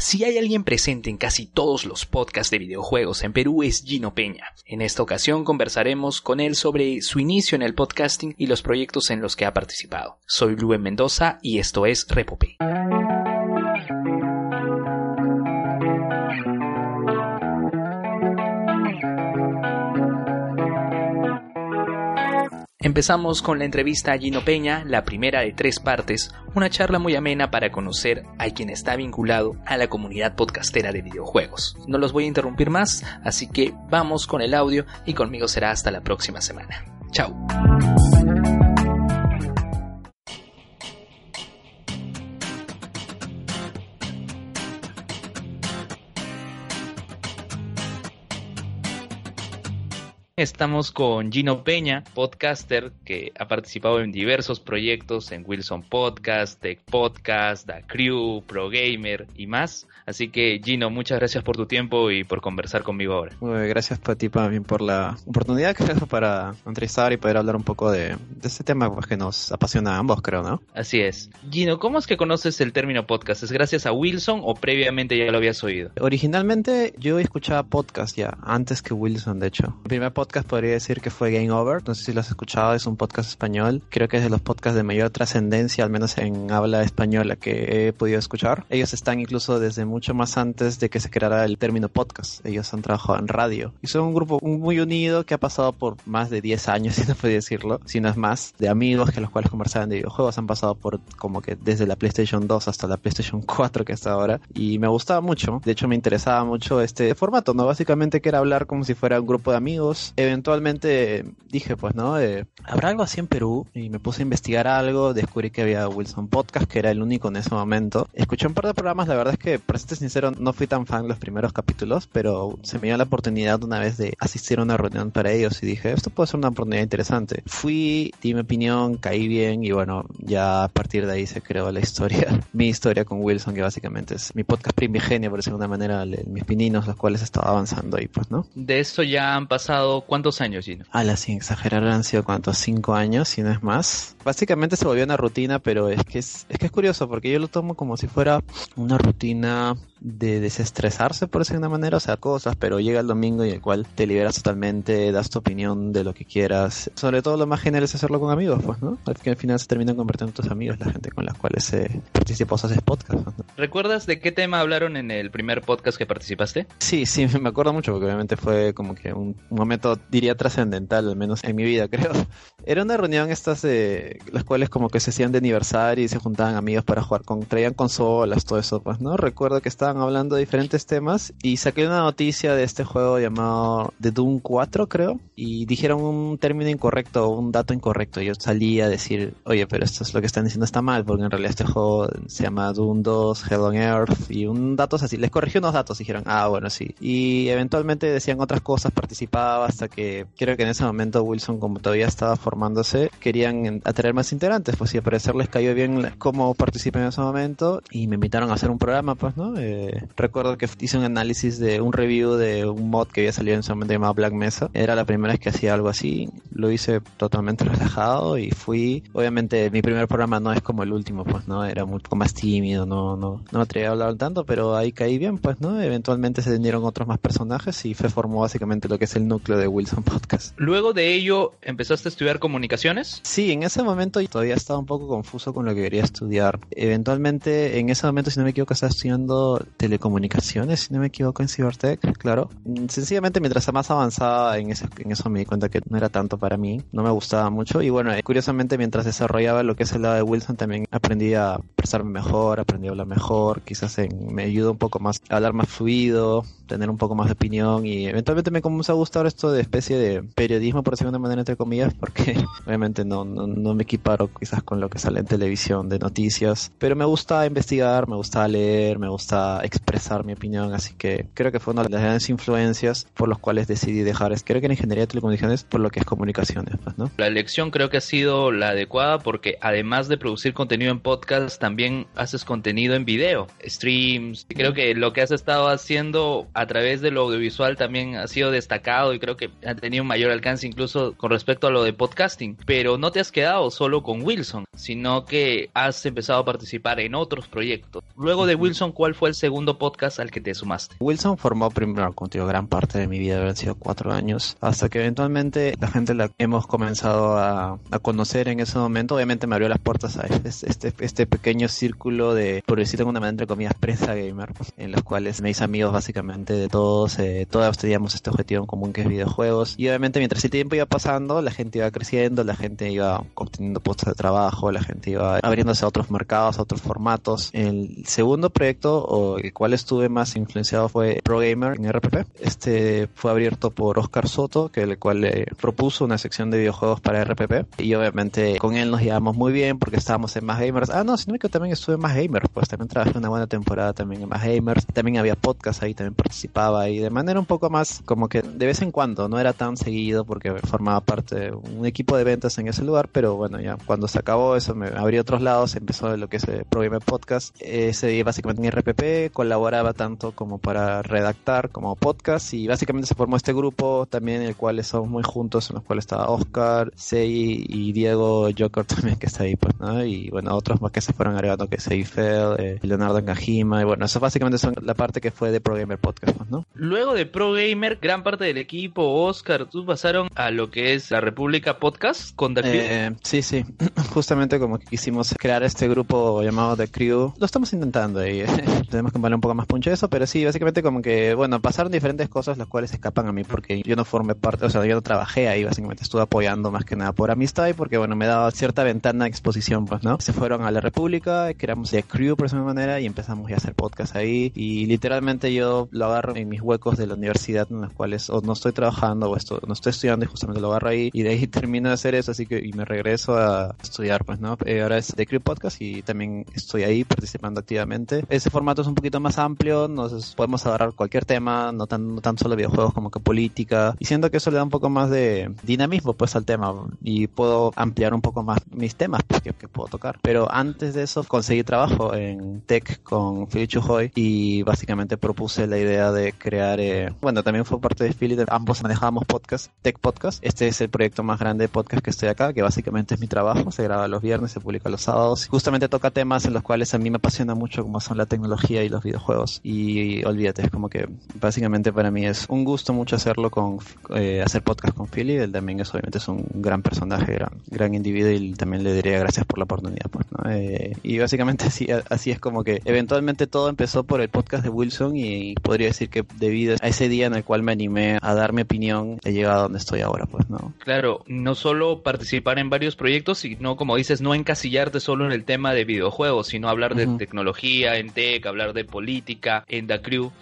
Si hay alguien presente en casi todos los podcasts de videojuegos en Perú es Gino Peña. En esta ocasión conversaremos con él sobre su inicio en el podcasting y los proyectos en los que ha participado. Soy Luen Mendoza y esto es Repope. Empezamos con la entrevista a Gino Peña, la primera de tres partes, una charla muy amena para conocer a quien está vinculado a la comunidad podcastera de videojuegos. No los voy a interrumpir más, así que vamos con el audio y conmigo será hasta la próxima semana. Chao. Estamos con Gino Peña, podcaster que ha participado en diversos proyectos en Wilson Podcast, Tech Podcast, The Crew, Pro Gamer y más. Así que Gino, muchas gracias por tu tiempo y por conversar conmigo ahora. gracias para ti también por la oportunidad que para entrevistar y poder hablar un poco de, este tema pues, que nos apasiona a ambos, creo, ¿no? Así es. Gino, ¿cómo es que conoces el término podcast? ¿Es gracias a Wilson o previamente ya lo habías oído? Originalmente yo escuchaba podcast ya, antes que Wilson, de hecho. El primer podcast podría decir que fue Game Over. No sé si lo has escuchado, es un podcast español. Creo que es de los podcasts de mayor trascendencia, al menos en habla española, que he podido escuchar. Ellos están incluso desde mucho más antes de que se creara el término podcast. Ellos han trabajado en radio. Y son un grupo muy unido que ha pasado por más de 10 años, si no puedo decirlo, si no es más, de amigos que los cuales conversaban de videojuegos. Han pasado por como que desde la PlayStation 2 hasta la PlayStation 4 que está ahora. Y me gustaba mucho. De hecho, me interesaba mucho este formato, ¿no? Básicamente que era hablar como si fuera un grupo de amigos eventualmente dije, pues, ¿no? Eh, ¿Habrá algo así en Perú? Y me puse a investigar algo, descubrí que había Wilson Podcast, que era el único en ese momento. Escuché un par de programas, la verdad es que, para ser sincero, no fui tan fan los primeros capítulos, pero se me dio la oportunidad una vez de asistir a una reunión para ellos y dije, esto puede ser una oportunidad interesante. Fui, di mi opinión, caí bien y bueno, ya a partir de ahí se creó la historia, mi historia con Wilson, que básicamente es mi podcast primigenio, por decirlo de una manera, mis pininos, los cuales estaba avanzando ahí, pues, ¿no? De eso ya han pasado, ¿cuántos años, Gino? A la sin exagerar han sido cuántos, cinco años, si no es más. Básicamente se volvió una rutina, pero es que es, es que es curioso porque yo lo tomo como si fuera una rutina de desestresarse, por decir de una manera, o sea, cosas, pero llega el domingo y el cual te liberas totalmente, das tu opinión de lo que quieras. Sobre todo lo más genial es hacerlo con amigos, pues, ¿no? Al, al final se terminan convirtiendo en tus amigos, la gente con la cual se participó haces podcast. ¿Recuerdas de qué tema hablaron en el primer podcast que participaste? Sí, sí, me acuerdo mucho, porque obviamente fue como que un, momento, diría, trascendental, al menos en mi vida, creo. Era una reunión estas de las cuales como que se hacían de aniversario y se juntaban amigos para jugar con, traían consolas, todo eso, pues, ¿no? Recuerdo que estaba hablando de diferentes temas y saqué una noticia de este juego llamado The Doom 4, creo, y dijeron un término incorrecto, un dato incorrecto. Yo salí a decir, oye, pero esto es lo que están diciendo está mal, porque en realidad este juego se llama Doom 2, Hell on Earth, y un dato así. Les corrigió unos datos y dijeron, ah, bueno, sí. Y eventualmente decían otras cosas, participaba hasta que creo que en ese momento Wilson, como todavía estaba formándose, querían atraer más integrantes, pues si al parecer les cayó bien cómo participé en ese momento y me invitaron a hacer un programa, pues, ¿no? Eh, recuerdo que hice un análisis de un review de un mod que había salido en ese momento llamado Black Mesa. Era la primera vez que hacía algo así. Lo hice totalmente relajado y fui. Obviamente mi primer programa no es como el último, pues, ¿no? Era un poco más tímido, no, no, no me atreví a hablar tanto, pero ahí caí bien, pues, ¿no? Eventualmente se vinieron otros más personajes y fue formó básicamente lo que es el núcleo de Wilson Podcast. Luego de ello, ¿empezaste a estudiar comunicaciones? Sí, en ese momento todavía estaba un poco confuso con lo que quería estudiar. Eventualmente, en ese momento, si no me equivoco, estaba estudiando telecomunicaciones, si no me equivoco, en Cybertech, claro. Mm, sencillamente, mientras más avanzaba en eso, en eso me di cuenta que no era tanto para mí, no me gustaba mucho. Y bueno, eh, curiosamente, mientras desarrollaba lo que es el lado de Wilson, también aprendí a expresarme mejor, aprendí a hablar mejor, quizás me ayudó un poco más a hablar más fluido, tener un poco más de opinión y eventualmente me comenzó a gustar esto de especie de periodismo, por decirlo de manera entre comillas, porque obviamente no, no, no me equiparo quizás con lo que sale en televisión de noticias, pero me gusta investigar, me gusta leer, me gusta expresar mi opinión, así que creo que fue una de las grandes influencias por los cuales decidí dejar, creo que en ingeniería de telecomunicaciones por lo que es comunicaciones, pues, ¿no? La elección creo que ha sido la adecuada porque además de producir contenido en podcast, también haces contenido en video, streams, creo que lo que has estado haciendo a través de lo audiovisual también ha sido destacado y creo que ha tenido un mayor alcance incluso con respecto a lo de podcasting, pero no te has quedado solo con Wilson, sino que has empezado a participar en otros proyectos. Luego de Wilson, ¿cuál fue el segundo podcast al que te sumaste? Wilson formó primero contigo gran parte de mi vida, haber sido cuatro años, hasta que eventualmente la gente la hemos comenzado a, conocer en ese momento. Obviamente me abrió las puertas a este, este, este pequeño círculo de, por decirlo de una manera, entre comillas, prensa gamer, en los cuales me hice amigos básicamente de todos, eh, todos teníamos este objetivo en común que es videojuegos. Y obviamente mientras el tiempo iba pasando, la gente iba creciendo, la gente iba obteniendo puestos de trabajo, la gente iba abriéndose a otros mercados, a otros formatos. El segundo proyecto, o el cual estuve más influenciado, fue Pro Gamer en RPP. Este fue abierto por Oscar Soto, que el cual le propuso una sección de videojuegos para RPP. Y obviamente con él nos llevamos muy bien porque estábamos en Más Gamers. Ah, no, sino que también estuve en Más Gamers, pues también trabajé una buena temporada también en Más Gamers. También había podcast ahí, también participaba y de manera un poco más como que de vez en cuando, no era tan seguido porque formaba parte de un equipo de ventas en ese lugar, pero bueno, ya cuando se acabó eso me abrí otros lados, empezó lo que es el Pro Podcast. Ese básicamente en RPP, colaboraba tanto como para redactar como podcast y básicamente se formó este grupo también en el cual estamos muy juntos, en los cuales estaba Oscar, Sei y Diego Joker también que está ahí, pues, ¿no? Y bueno, otros más que se fueron agregando que es Eiffel, eh, Leonardo Ngajima y bueno, eso básicamente son la parte que fue de Pro Gamer Podcast, pues, ¿no? Luego de Pro Gamer, gran parte del equipo, Oscar, tú pasaron a lo que es la República Podcast con The eh, sí, sí, justamente como que quisimos crear este grupo llamado The Crew, lo estamos intentando y tenemos que poner un poco más puncho eso, pero sí, básicamente como que, bueno, pasaron diferentes cosas las cuales escapan a mí porque yo no formé parte, o sea, yo no trabajé ahí, básicamente estuve apoyando más que nada por amistad y porque, bueno, me daba cierta ventana de exposición, pues, ¿no? Se fueron a la República, creamos The Crew por esa manera y empezamos ya a hacer podcast ahí. Y literalmente yo lo agarro en mis huecos de la universidad en los cuales o no estoy trabajando o esto, no estoy estudiando y justamente lo agarro ahí y de ahí termino de hacer eso, así que y me regreso a estudiar, pues, ¿no? Eh, ahora es The Crew Podcast y también estoy ahí participando activamente. Ese formato es un poquito más amplio, nos podemos agarrar cualquier tema, no tan, no tan solo videojuegos como que política, y siento que eso le da un poco más de dinamismo, pues, al tema y puedo ampliar un poco más mis temas pues, que, puedo tocar. Pero antes de eso conseguí trabajo en tech con Philly Chujoy y básicamente propuse la idea de crear, eh, bueno, también fue parte de Philly, ambos manejábamos podcast, tech podcast. Este es el proyecto más grande de podcast que estoy acá, que básicamente es mi trabajo, se graba los viernes, se publica los sábados. Justamente toca temas en los cuales a mí me apasiona mucho como son la tecnología y los videojuegos. Y olvídate, es como que básicamente para mí es un gusto mucho hacerlo con eh, hacer podcast con Philly, él también es obviamente es un gran personaje, gran, gran individuo y también le diría gracias por la oportunidad. Pues, ¿no? Eh, y básicamente así, así es como que eventualmente todo empezó por el podcast de Wilson y podría decir que debido a ese día en el cual me animé a dar mi opinión, he llegado a donde estoy ahora, pues, ¿no? Claro, no solo participar en varios proyectos, sino como dices, no encasillarte solo en el tema de videojuegos, sino hablar de tecnología, en tech, hablar de política, en The Crew.